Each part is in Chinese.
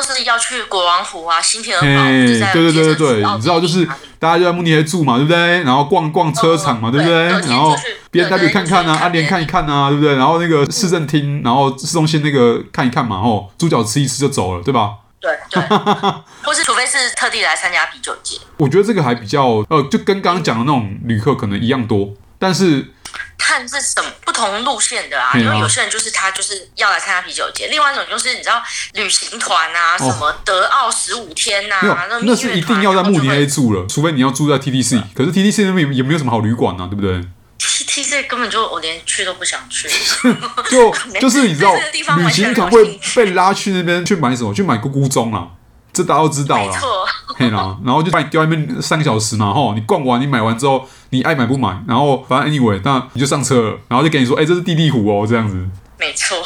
都是要去国王湖啊、新天鹅堡，对对对对对，你知道就是大家就在慕尼黑住嘛，对不对？然后逛逛车厂嘛，哦对不对？然后对 BMW 看看啊，阿联看一看啊，对不对？然后那个市政厅，然后市中心那个看一看嘛，吼，猪脚吃一吃就走了，对吧？对对，或是除非是特地来参加啤酒节，我觉得这个还比较呃，就跟刚刚讲的那种旅客可能一样多，但是看是什么不同路线的啊。因为有些人就是他就是要来参加啤酒节，另外一种就是你知道旅行团啊，什么德奥十五天呐、啊，那是一定要在慕尼黑住了，除非你要住在 TTC，可是 TTC 那边也没有什么好旅馆啊，对不对？T T C 根本就我连去都不想去，就 就是你知道旅行团会被拉去那边去买什么？去买咕咕钟啊，这大家都知道啦。嘿啦，然后就把你丢外面三个小时嘛，吼，你逛完你买完之后，你爱买不买，然后反正 anyway，那你就上车了，然后就给你说，哎、这是地地虎哦，这样子。没错。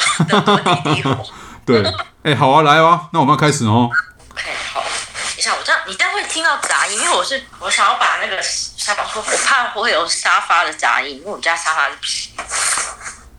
对，哎、好啊，来啊，那我们要开始哦。OK，好，等一下，我这样你这样会听到杂音，因为我是我想要把那个沙发，我怕会有沙发的杂音，因为我们家沙发是皮。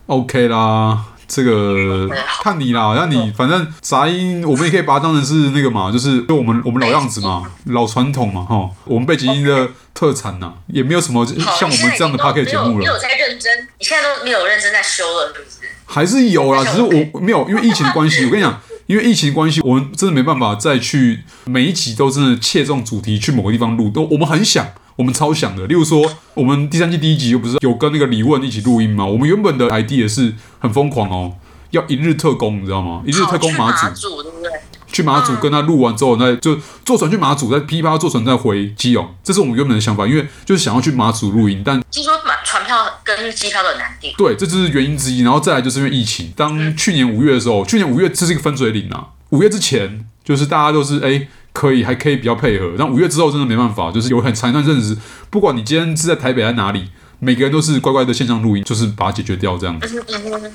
OK 啦，这个看你啦，那你反正杂音，我们也可以把它当成是那个嘛，就是就我们我们老样子嘛，老传统嘛，哈，我们背景音的特产呐，也没有什么像我们这样的 Podcast 节目了。你有在认真？你现在都没有认真在修了，是不是？还是有啦，只是我没有，因为疫情的关系。我跟你讲，因为疫情的关系，我们真的没办法再去每一集都真的切中主题去某个地方录。都我们很想，我们超想的。例如说，我们第三季第一集又不是有跟那个李问一起录音吗？我们原本的 idea 是很疯狂哦，要一日特工，你知道吗？一日特工马祖，对不对？去马祖跟他录完之后，再就坐船去马祖，再噼啪坐船再回基隆。这是我们原本的想法，因为就是想要去马祖录音，但听说买船票跟机票都很难订。对，这就是原因之一。然后再来就是因为疫情，当去年五月的时候，去年五月这是一个分水岭啊。五月之前就是大家都是哎可以还可以比较配合，但五月之后真的没办法，就是有很长一段日子，不管你今天是在台北在哪里，每个人都是乖乖的线上录音，就是把它解决掉这样子。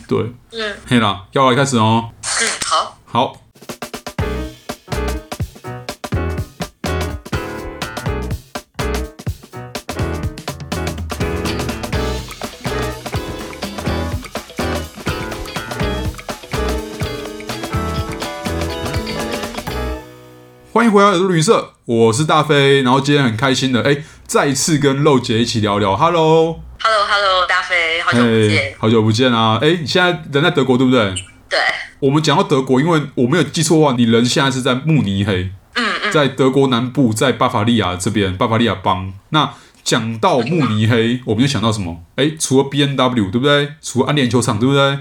对，嗯嘿啦，要来开始哦。嗯，好。好。欢迎回来耳朵旅社，我是大飞，然后今天很开心的，哎，再一次跟肉姐一起聊聊。Hello，Hello，Hello，大飞，好久不见，好久不见啊！哎，你现在人在德国对不对？对。我们讲到德国，因为我没有记错的话，你人现在是在慕尼黑，嗯嗯，在德国南部，在巴伐利亚这边，巴伐利亚邦。那讲到慕尼黑，我们就想到什么？哎，除了 B N W，对不对？除了安联球场对不对？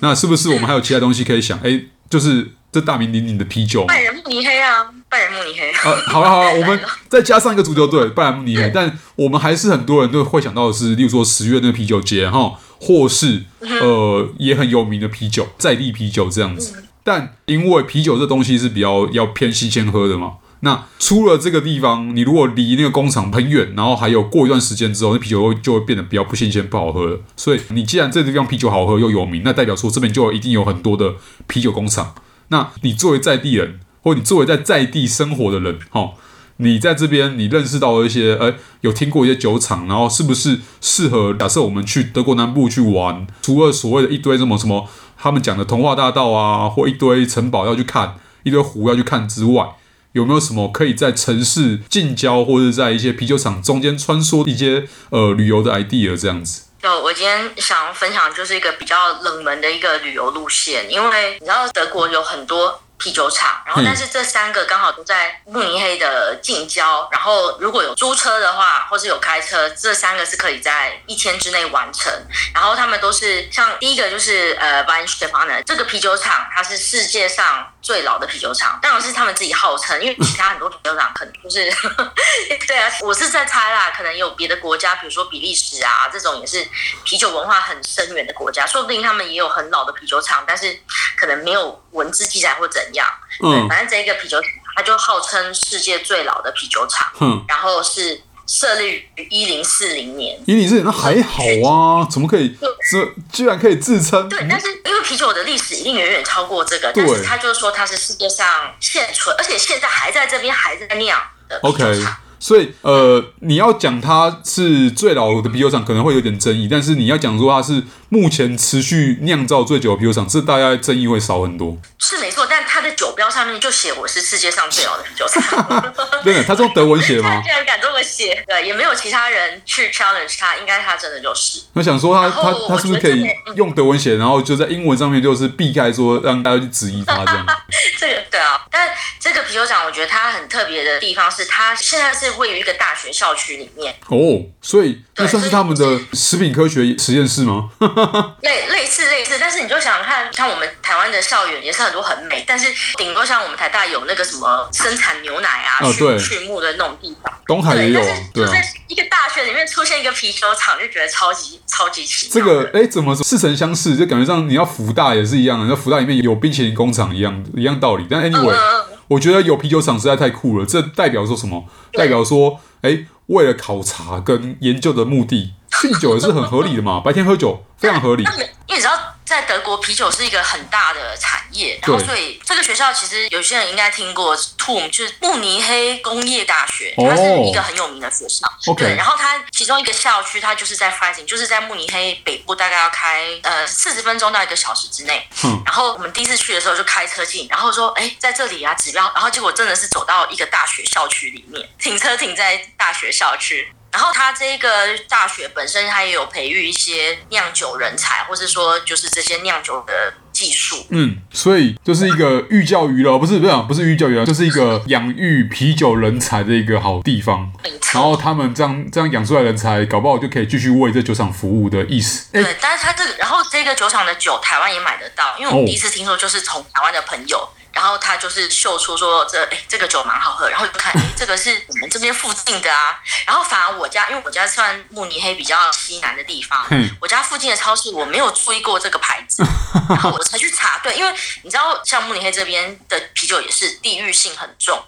那是不是我们还有其他东西可以想？哎，就是这大名鼎鼎的啤酒。拜仁慕尼黑啊，拜仁慕尼黑。呃，好了好了，我们再加上一个足球队，拜仁慕尼黑。但我们还是很多人都会想到的是，例如说十月那个啤酒节哈，或是呃也很有名的啤酒，在地啤酒这样子。但因为啤酒这东西是比较要偏新鲜喝的嘛，那出了这个地方，你如果离那个工厂很远，然后还有过一段时间之后，那啤酒就会变得比较不新鲜、不好喝了。所以你既然这个地方啤酒好喝又有名，那代表说这边就一定有很多的啤酒工厂。那你作为在地人，或你作为在在地生活的人，哈，你在这边你认识到了一些，呃，有听过一些酒厂，然后是不是适合？假设我们去德国南部去玩，除了所谓的一堆什么什么。他们讲的童话大道啊，或一堆城堡要去看，一堆湖要去看之外，有没有什么可以在城市近郊或者在一些啤酒厂中间穿梭一些呃旅游的 idea 这样子？就我今天想分享就是一个比较冷门的一个旅游路线，因为你知道德国有很多啤酒厂，然后但是这三个刚好都在慕尼黑的近郊，然后如果有租车的话，或是有开车，这三个是可以在一天之内完成。然后他们都是像第一个就是呃 Weihenstephaner 这个啤酒厂，它是世界上最老的啤酒厂，当然是他们自己号称，因为其他很多啤酒厂可能就是 对啊，我是在猜啦，可能有别的国家，比如说比利时啊这种也是啤酒文化很深远的国家，说不定他们也有很老的啤酒厂，但是可能没有文字记载或怎样。嗯，反正这一个啤酒厂，它就号称世界最老的啤酒厂。嗯，然后是设立于一零四零年。一零四零那还好啊，怎么可以？这居然可以自称？对，但是因为啤酒的历史一定远远超过这个，但是他就是说它是世界上现存，而且现在还在这边还在酿的啤酒厂。OK。所以呃，你要讲它是最老的啤酒厂，可能会有点争议，但是你要讲说它是目前持续酿造最久的啤酒厂，这大家争议会少很多。是没错，但它的酒标上面就写我是世界上最老的啤酒厂。对，他是用德文写吗？竟然敢这么写？对，也没有其他人去 challenge 他，应该他真的就是。我想说他他他是不是可以用德文写，然后就在英文上面就是避开说让大家去质疑他这样？这个对啊，但这个啤酒厂我觉得它很特别的地方是，它现在是位于一个大学校区里面。哦，所以那算是他们的食品科学实验室吗？类类似类似，但是你就想看，像我们台湾的校园也是很多很美，但是顶多像我们台大有那个什么生产牛奶啊、畜、哦、畜牧的那种地方，东海也有，对，一个大学里面出现一个啤酒厂，就觉得超级超级奇妙。这个哎，怎么似曾相识？就感觉上你要福大也是一样的，那福大里面有冰淇淋工厂一样一样道理。但 anyway，、嗯、我觉得有啤酒厂实在太酷了。这代表说什么？代表说，哎，为了考察跟研究的目的，酗酒也是很合理的嘛。白天喝酒非常合理。因为你知道。在德国，啤酒是一个很大的产业，然后所以这个学校其实有些人应该听过，TUM 就是慕尼黑工业大学，它是一个很有名的学校。Oh. 对，然后它其中一个校区，它就是在 Freising，就是在慕尼黑北部，大概要开呃四十分钟到一个小时之内。嗯。然后我们第一次去的时候就开车进，然后说，哎，在这里啊，指标，然后结果真的是走到一个大学校区里面，停车停在大学校区。然后他这个大学本身，他也有培育一些酿酒人才，或是说就是这些酿酒的技术。嗯，所以就是一个寓教于乐，不是不是不是寓教于乐，就是一个养育啤酒人才的一个好地方。然后他们这样这样养出来人才，搞不好就可以继续为这酒厂服务的意思。对，但是他这个，然后这个酒厂的酒，台湾也买得到，因为我们第一次听说就是从台湾的朋友。然后他就是秀出说这哎这个酒蛮好喝，然后就看 哎这个是我们这边附近的啊，然后反而我家因为我家算慕尼黑比较西南的地方，我家附近的超市我没有注意过这个牌子，然后我才去查，对，因为你知道像慕尼黑这边的啤酒也是地域性很重，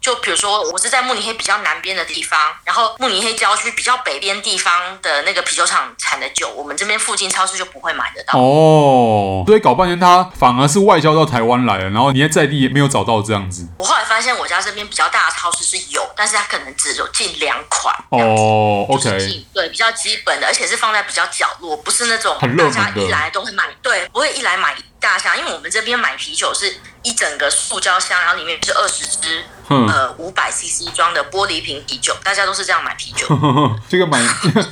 就比如说我是在慕尼黑比较南边的地方，然后慕尼黑郊区比较北边地方的那个啤酒厂产的酒，我们这边附近超市就不会买得到。哦，所以搞半天他反而是外销到台湾来了，然后你在地也没有找到这样子。我后来发现，我家这边比较大的超市是有，但是它可能只有近两款。哦，OK，对，比较基本的，而且是放在比较角落，不是那种大家一来都会买，对，不会一来买一大箱，因为我们这边买啤酒是一整个塑胶箱，然后里面是二十支。呃，五百 CC 装的玻璃瓶啤酒，大家都是这样买啤酒。这个买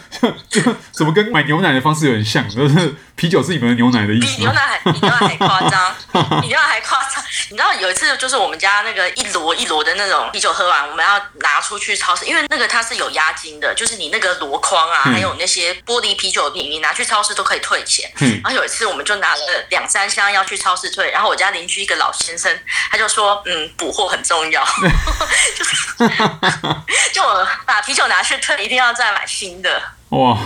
就怎么跟买牛奶的方式有点像，就是啤酒是你们的牛奶的意思。比牛奶还比牛奶还夸张，比牛奶还夸张。你知道有一次就是我们家那个一摞一摞的那种啤酒喝完，我们要拿出去超市，因为那个它是有押金的，就是你那个箩筐啊，还有那些玻璃啤酒瓶，你拿去超市都可以退钱。然后有一次我们就拿了两三箱要去超市退，然后我家邻居一个老先生他就说，嗯，补货很重要。就是，就我把啤酒拿去退，一定要再买新的。哇，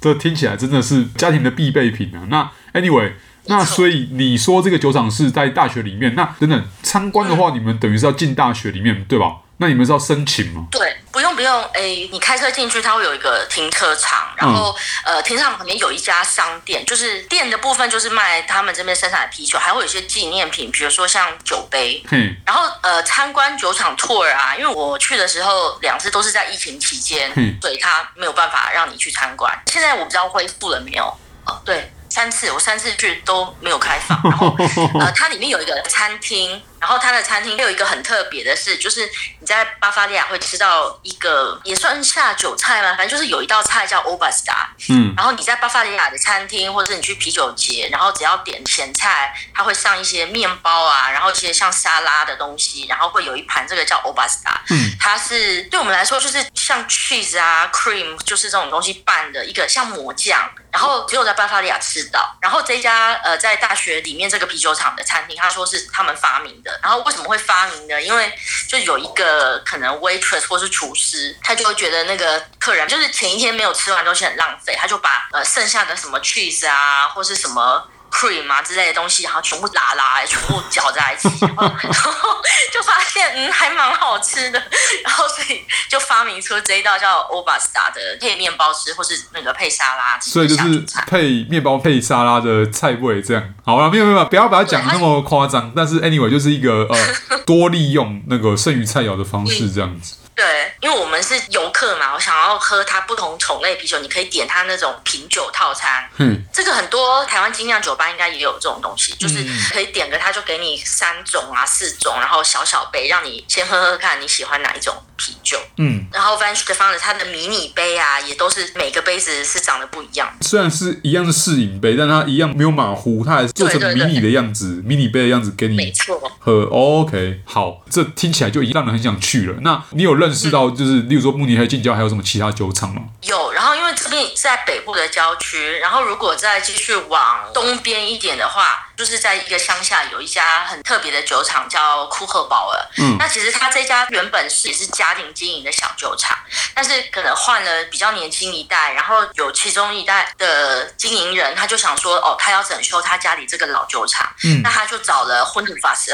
这听起来真的是家庭的必备品啊！那 anyway，那所以你说这个酒厂是在大学里面，那等等参观的话，你们等于是要进大学里面，对吧？那你们是要申请吗？对，不用不用，哎，你开车进去，它会有一个停车场，然后、嗯、呃，停车场旁边有一家商店，就是店的部分就是卖他们这边生产的啤酒，还会有一些纪念品，比如说像酒杯。嗯。然后呃，参观酒厂 tour 啊，因为我去的时候两次都是在疫情期间，嗯，所以他没有办法让你去参观。现在我不知道恢复了没有？哦，对。三次，我三次去都没有开放。然后，呃，它里面有一个餐厅，然后它的餐厅有一个很特别的是，就是你在巴伐利亚会吃到一个也算下酒菜吗？反正就是有一道菜叫 Oberster。嗯。然后你在巴伐利亚的餐厅，或者是你去啤酒节，然后只要点前菜，它会上一些面包啊，然后一些像沙拉的东西，然后会有一盘这个叫 Oberster。嗯。它是对我们来说就是像 cheese 啊、cream，就是这种东西拌的一个像魔酱。然后只有在巴伐利亚吃到。然后这家呃，在大学里面这个啤酒厂的餐厅，他说是他们发明的。然后为什么会发明呢？因为就有一个可能 waitress 或是厨师，他就会觉得那个客人就是前一天没有吃完东西很浪费，他就把呃剩下的什么 cheese 啊或是什么。Cream 啊之类的东西，然后全部拉拉，全部搅在一起，然后，就发现嗯还蛮好吃的，然后所以就发明出这一道叫 Oberster 的配面包吃，或是那个配沙拉吃。所以就是配面包配沙拉的菜味这样。好了，没有没有，不要把它讲那么夸张。但是 anyway 就是一个呃 多利用那个剩余菜肴的方式这样子。对。因为我们是游客嘛，我想要喝它不同种类啤酒，你可以点它那种品酒套餐。嗯，这个很多台湾精酿酒吧应该也有这种东西，就是可以点个，它就给你三种啊、四种，然后小小杯，让你先喝喝看你喜欢哪一种啤酒。嗯，然后 Vin Street Founders 它的迷你杯啊，也都是每个杯子是长得不一样。虽然是一样是试饮杯，但它一样没有马虎，它还是做成迷你的样子，迷你杯的样子给你。没错。喝 OK，好，这听起来就已经让人很想去了。那你有认识到，就是、嗯、例如说慕尼黑近郊还有什么其他酒厂吗？有，然后因为这边在北部的郊区，然后如果再继续往东边一点的话，就是在一个乡下有一家很特别的酒厂叫库赫堡尔。嗯，那其实他这家原本是也是家庭经营的小酒厂，但是可能换了比较年轻一代，然后有其中一代的经营人，他就想说，哦，他要整修他家里这个老酒厂。嗯，那他就找了婚土法斯。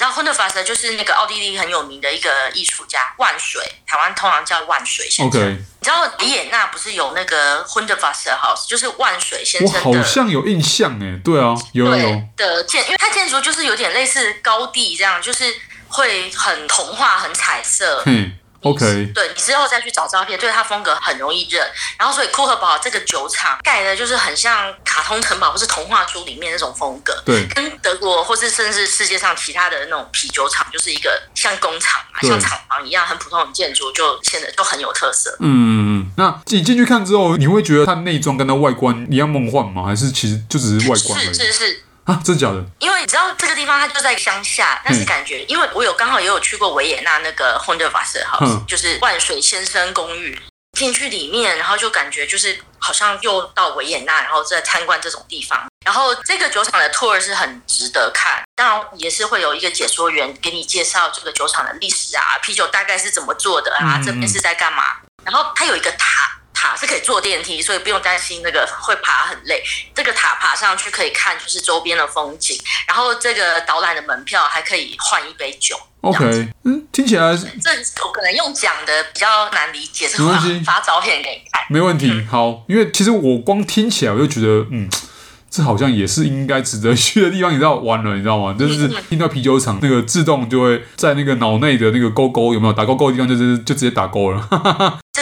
你知道 Hundertwasser 就是那个奥地利很有名的一个艺术家，万水，台湾通常叫万水先生。Okay. 你知道维也纳不是有那个 Hundertwasser House，就是万水先生的？我好像有印象哎，对啊，有有，有的建，因为它建筑就是有点类似高地这样，就是会很童话、很彩色。嗯 OK，对，你之后再去找照片，对它风格很容易认。然后，所以库克堡这个酒厂盖的就是很像卡通城堡或是童话书里面那种风格。对，跟德国或是甚至世界上其他的那种啤酒厂，就是一个像工厂嘛，像厂房一样很普通的建筑，就显得就很有特色。嗯，那你进去看之后，你会觉得它内装跟它外观一样梦幻吗？还是其实就只是外观而已？是是是。啊，真的假的？因为你知道这个地方它就在乡下，但是感觉，嗯、因为我有刚好也有去过维也纳那个 Hundertwasser House，就是万水先生公寓，进去里面，然后就感觉就是好像又到维也纳，然后在参观这种地方。然后这个酒厂的 tour 是很值得看，当然也是会有一个解说员给你介绍这个酒厂的历史啊，啤酒大概是怎么做的啊，嗯、这边是在干嘛。然后它有一个塔。塔是可以坐电梯，所以不用担心那个会爬很累。这个塔爬上去可以看就是周边的风景，然后这个导览的门票还可以换一杯酒。OK，嗯，听起来这我可能用讲的比较难理解，没关系，发照片给你看。没问题，好，因为其实我光听起来我就觉得，嗯。这好像也是应该值得去的地方，你知道完了，你知道吗？就是听到啤酒厂那个自动就会在那个脑内的那个勾勾有没有打勾勾的地方，就是就直接打勾了。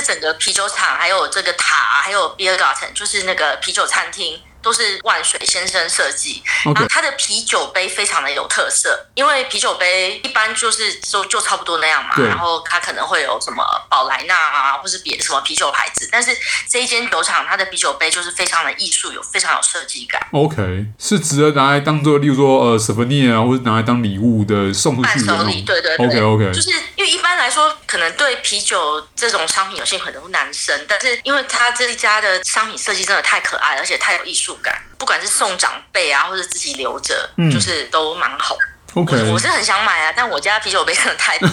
整个啤酒厂还有这个塔，还有 Biergarten，就是那个啤酒餐厅。都是万水先生设计然后它的啤酒杯非常的有特色，因为啤酒杯一般就是就就差不多那样嘛，然后它可能会有什么宝莱纳啊，或是别的什么啤酒牌子，但是这一间酒厂它的啤酒杯就是非常的艺术，有非常有设计感。OK，是值得拿来当做，例如说呃 souvenir 啊，或者拿来当礼物的送出去的。伴手礼，对对对。OK OK，就是因为一般来说，可能对啤酒这种商品有兴趣很多男生，但是因为他这一家的商品设计真的太可爱，而且太有艺术感。不管是送长辈啊，或者自己留着，嗯、就是都蛮好。OK，我，我是很想买啊，但我家啤酒杯真的太多，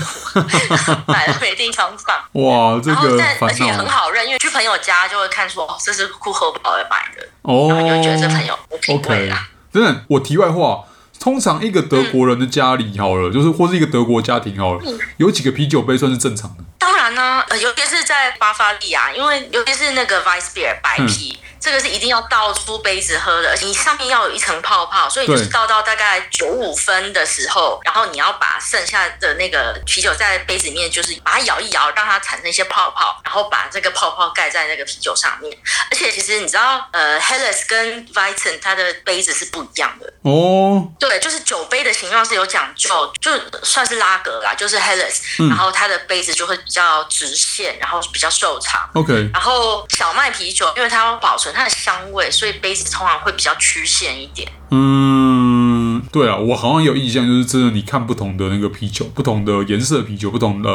买了没地方放。哇，这个但而且也很好认，因为去朋友家就会看出哦，这是库赫堡尔买的，哦，然后就觉得这朋友有品味啦。真的，我题外话，通常一个德国人的家里好了，嗯、就是或是一个德国家庭好了，嗯、有几个啤酒杯算是正常的？当然呢，呃，尤其是在巴伐利亚，因为尤其是那个 Weissbier 白啤。嗯这个是一定要倒出杯子喝的，而且你上面要有一层泡泡，所以就是倒到大概九五分的时候，然后你要把剩下的那个啤酒在杯子里面，就是把它摇一摇，让它产生一些泡泡，然后把这个泡泡盖在那个啤酒上面。而且其实你知道，呃，Helles 跟 Weizen 它的杯子是不一样的哦。对，就是酒杯的形状是有讲究，就算是拉格啦，就是 Helles，、嗯、然后它的杯子就会比较直线，然后比较瘦长。OK，然后小麦啤酒，因为它要保存。它的香味，所以杯子通常会比较曲线一点。嗯，对啊，我好像有印象，就是真的，你看不同的那个啤酒，不同的颜色啤酒，不同的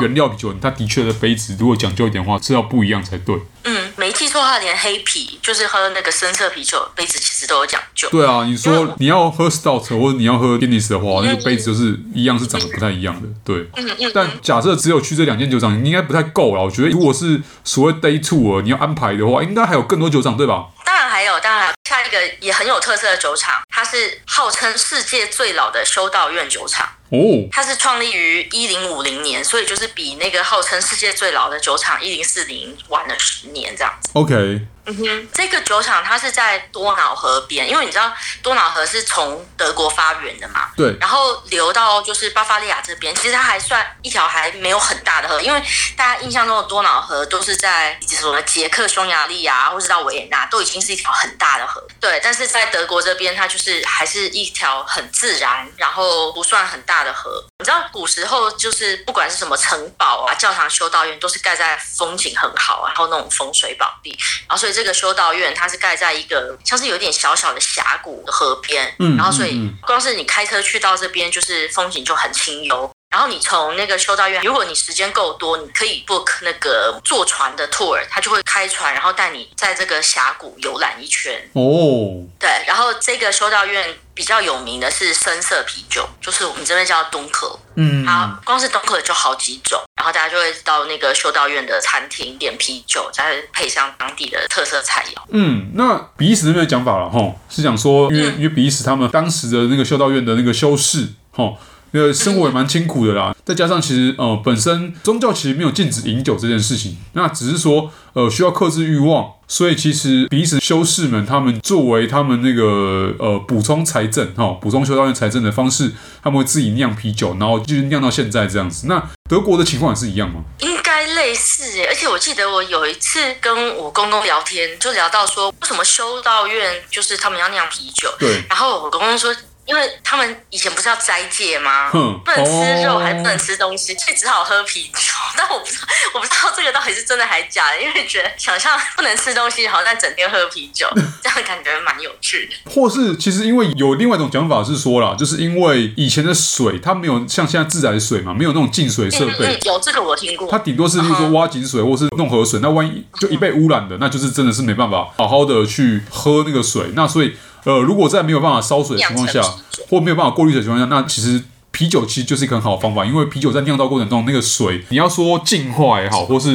原料啤酒，它的确的杯子如果讲究一点的话，是要不一样才对。嗯，没记错的话，连黑啤就是喝那个深色啤酒，杯子其实都有讲究。对啊，你说你要喝 Stout 或者你要喝 Guinness 的话，那个杯子就是一样，是长得不太一样的。对，嗯嗯。但假设只有去这两间酒厂，应该不太够了。我觉得，如果是所谓 Day Tour，你要安排的话，应该还有更多酒厂，对吧？当然还有，当然下一个也很有特色的酒厂，它是号称世界最老的修道院酒厂。哦，它是创立于一零五零年，所以就是比那个号称世界最老的酒厂一零四零晚了十年这样子。OK，嗯哼，这个酒厂它是在多瑙河边，因为你知道多瑙河是从德国发源的嘛，对，然后流到就是巴伐利亚这边，其实它还算一条还没有很大的河，因为大家印象中的多瑙河都是在什么捷克、匈牙利啊，或是到维也纳，都已经是一条很大的河，对，但是在德国这边，它就是还是一条很自然，然后不算很大的河。你知道古时候就是不管是什么城堡啊、教堂、修道院，都是盖在风景很好啊，然后那种风水宝地，然后所以。这个修道院它是盖在一个像是有点小小的峡谷的河边，嗯，然后所以光是你开车去到这边，就是风景就很清幽。然后你从那个修道院，如果你时间够多，你可以 book 那个坐船的 tour，他就会开船，然后带你在这个峡谷游览一圈。哦，对，然后这个修道院比较有名的是深色啤酒，就是我们这边叫东可。嗯，好，光是东可就好几种，然后大家就会到那个修道院的餐厅点啤酒，再配上当地的特色菜肴。嗯，那比利时那边的讲法了哈，是讲说，因为、嗯、因为比利时他们当时的那个修道院的那个修士哈。那个生活也蛮清苦的啦，再加上其实呃本身宗教其实没有禁止饮酒这件事情，那只是说呃需要克制欲望，所以其实比利时修士们他们作为他们那个呃补充财政哈，补充修道院财政的方式，他们会自己酿啤酒，然后就是酿到现在这样子。那德国的情况也是一样吗？应该类似耶，而且我记得我有一次跟我公公聊天，就聊到说为什么修道院就是他们要酿啤酒，对，然后我公公说。因为他们以前不是要斋戒吗？嗯，不能吃肉，还不能吃东西，所以只好喝啤酒。但我不知道，我不知道这个到底是真的还是假的，因为觉得想象不能吃东西，好像整天喝啤酒，这样感觉蛮有趣的。或是其实因为有另外一种讲法是说啦，就是因为以前的水它没有像现在自来水嘛，没有那种净水设备。嗯，有这个我听过。它顶多是，例如说挖井水，或是弄河水。那万一就一被污染的，那就是真的是没办法好好的去喝那个水。那所以。呃，如果在没有办法烧水的情况下，或没有办法过滤水的情况下，那其实啤酒其实就是一个很好的方法，因为啤酒在酿造过程中，那个水你要说净化也好，或是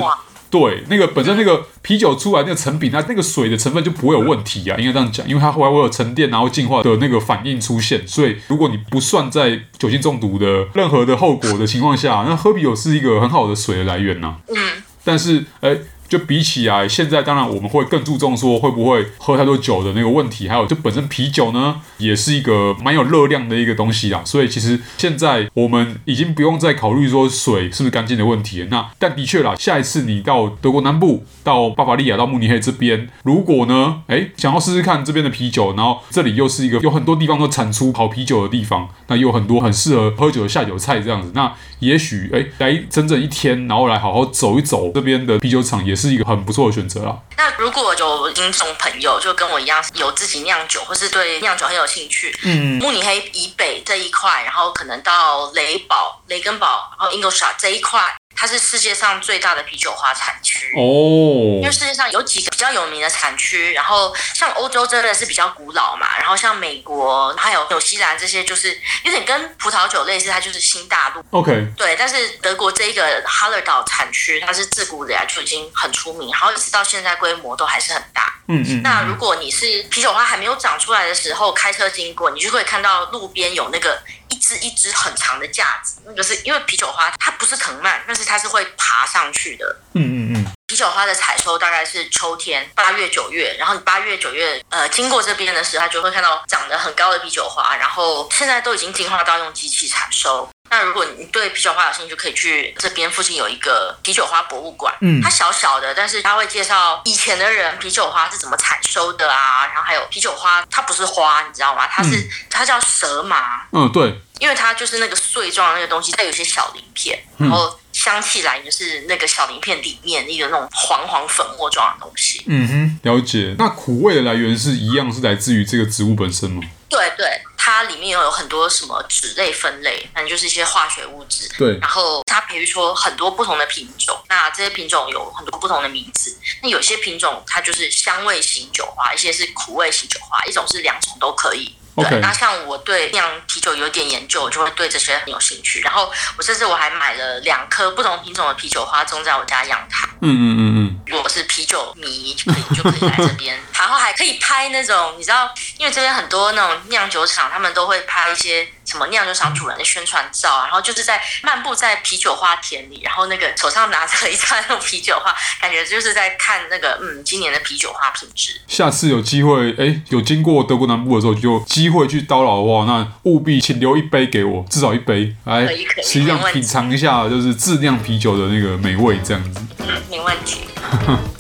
对那个本身那个啤酒出来那个成品，它那个水的成分就不会有问题啊，应该这样讲，因为它后来会有沉淀然后净化的那个反应出现，所以如果你不算在酒精中毒的任何的后果的情况下，那喝啤酒是一个很好的水的来源呐、啊。嗯，但是哎。欸就比起来，现在当然我们会更注重说会不会喝太多酒的那个问题，还有就本身啤酒呢，也是一个蛮有热量的一个东西啦。所以其实现在我们已经不用再考虑说水是不是干净的问题。那但的确啦，下一次你到德国南部，到巴伐利亚，到慕尼黑这边，如果呢，哎，想要试试看这边的啤酒，然后这里又是一个有很多地方都产出好啤酒的地方，那有很多很适合喝酒的下酒菜这样子，那也许哎，来整整一天，然后来好好走一走这边的啤酒厂也。是一个很不错的选择啦。那如果有听众朋友就跟我一样有自己酿酒，或是对酿酒很有兴趣，嗯，慕尼黑以北这一块，然后可能到雷堡、雷根堡，然后 Ingolstadt 这一块。它是世界上最大的啤酒花产区哦，因为世界上有几个比较有名的产区，然后像欧洲真的是比较古老嘛，然后像美国还有纽西兰这些，就是有点跟葡萄酒类似，它就是新大陆。OK，对，但是德国这一个哈勒岛产区，它是自古以来就已经很出名，然后一直到现在规模都还是很大。嗯嗯。那如果你是啤酒花还没有长出来的时候开车经过，你就会看到路边有那个。一支一支很长的架子，那个是因为啤酒花它不是藤蔓，但是它是会爬上去的。嗯嗯嗯。啤酒花的采收大概是秋天八月九月，然后你八月九月呃经过这边的时候，它就会看到长得很高的啤酒花，然后现在都已经进化到用机器采收。那如果你对啤酒花有兴趣，可以去这边附近有一个啤酒花博物馆。嗯，它小小的，但是它会介绍以前的人啤酒花是怎么采收的啊，然后还有啤酒花它不是花，你知道吗？它是、嗯、它叫蛇麻。嗯，对，因为它就是那个碎状的那个东西，它有些小鳞片，然后香气来源是那个小鳞片里面一个那种黄黄粉末状的东西。嗯哼，了解。那苦味的来源是一样，是来自于这个植物本身吗？对对。它里面有很多什么脂类分类，反正就是一些化学物质。对，然后它培育出很多不同的品种，那这些品种有很多不同的名字。那有些品种它就是香味型酒花，一些是苦味型酒花，一种是两种都可以。对，那像我对酿啤酒有点研究，我就会对这些很有兴趣。然后我甚至我还买了两颗不同品种的啤酒花种在我家阳台。嗯嗯嗯嗯。如果是啤酒迷，可以就可以来这边，然后还可以拍那种，你知道，因为这边很多那种酿酒厂，他们都会拍一些什么酿酒厂主人的宣传照，然后就是在漫步在啤酒花田里，然后那个手上拿着一串那种啤酒花，感觉就是在看那个嗯今年的啤酒花品质。下次有机会，哎，有经过德国南部的时候，就有机会去叨扰的话，那务必请留一杯给我，至少一杯，来实际上品尝一下就是自酿啤酒的那个美味，这样子。嗯，没问题。